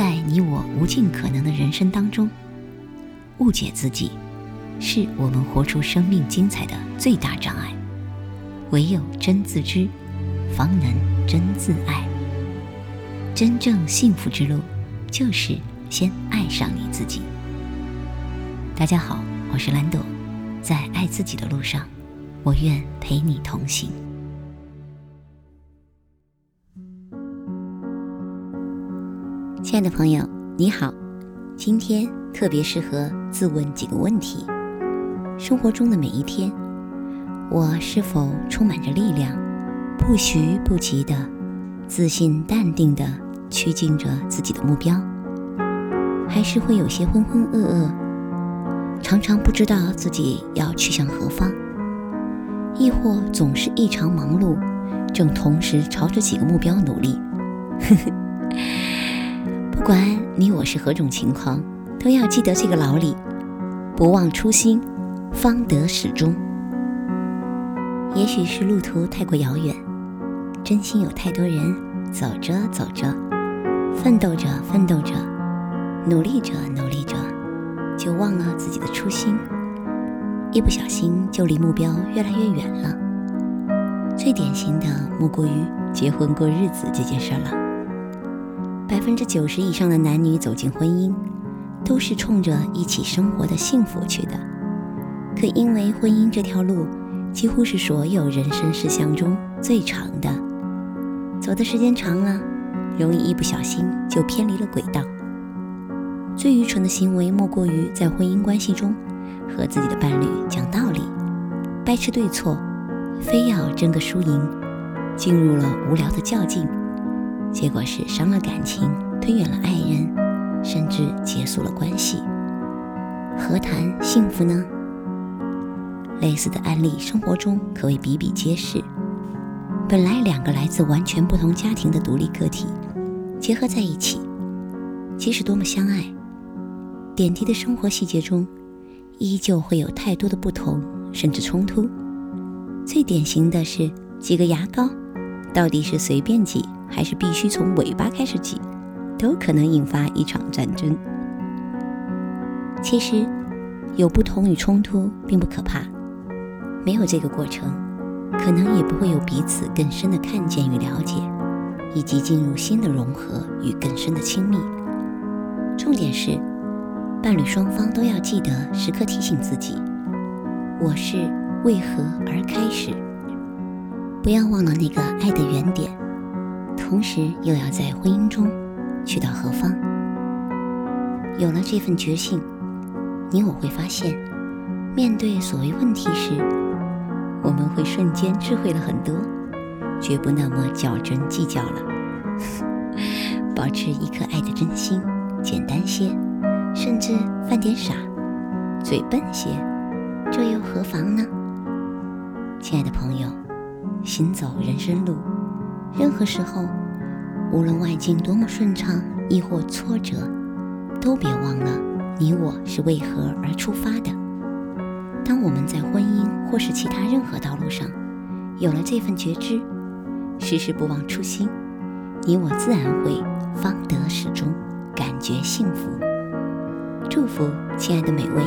在你我无尽可能的人生当中，误解自己，是我们活出生命精彩的最大障碍。唯有真自知，方能真自爱。真正幸福之路，就是先爱上你自己。大家好，我是兰朵，在爱自己的路上，我愿陪你同行。亲爱的朋友，你好，今天特别适合自问几个问题：生活中的每一天。我是否充满着力量，不徐不急的，自信淡定的趋近着自己的目标，还是会有些浑浑噩噩，常常不知道自己要去向何方，亦或总是异常忙碌，正同时朝着几个目标努力。呵 呵不管你我是何种情况，都要记得这个老理：不忘初心，方得始终。也许是路途太过遥远，真心有太多人走着走着，奋斗着奋斗着，努力着努力着，就忘了自己的初心，一不小心就离目标越来越远了。最典型的莫过于结婚过日子这件事了。百分之九十以上的男女走进婚姻，都是冲着一起生活的幸福去的，可因为婚姻这条路。几乎是所有人生事项中最长的，走的时间长了，容易一不小心就偏离了轨道。最愚蠢的行为莫过于在婚姻关系中和自己的伴侣讲道理，掰扯对错，非要争个输赢，进入了无聊的较劲，结果是伤了感情，推远了爱人，甚至结束了关系，何谈幸福呢？类似的案例，生活中可谓比比皆是。本来两个来自完全不同家庭的独立个体，结合在一起，即使多么相爱，点滴的生活细节中，依旧会有太多的不同，甚至冲突。最典型的是，几个牙膏，到底是随便挤，还是必须从尾巴开始挤，都可能引发一场战争。其实，有不同与冲突并不可怕。没有这个过程，可能也不会有彼此更深的看见与了解，以及进入新的融合与更深的亲密。重点是，伴侣双方都要记得时刻提醒自己：我是为何而开始，不要忘了那个爱的原点，同时又要在婚姻中去到何方。有了这份决心，你我会发现，面对所谓问题时，我们会瞬间智慧了很多，绝不那么较真计较了。保持一颗爱的真心，简单些，甚至犯点傻，嘴笨些，这又何妨呢？亲爱的朋友，行走人生路，任何时候，无论外境多么顺畅，亦或挫折，都别忘了你我是为何而出发的。当我们在婚姻或是其他任何道路上有了这份觉知，时时不忘初心，你我自然会方得始终，感觉幸福。祝福亲爱的每位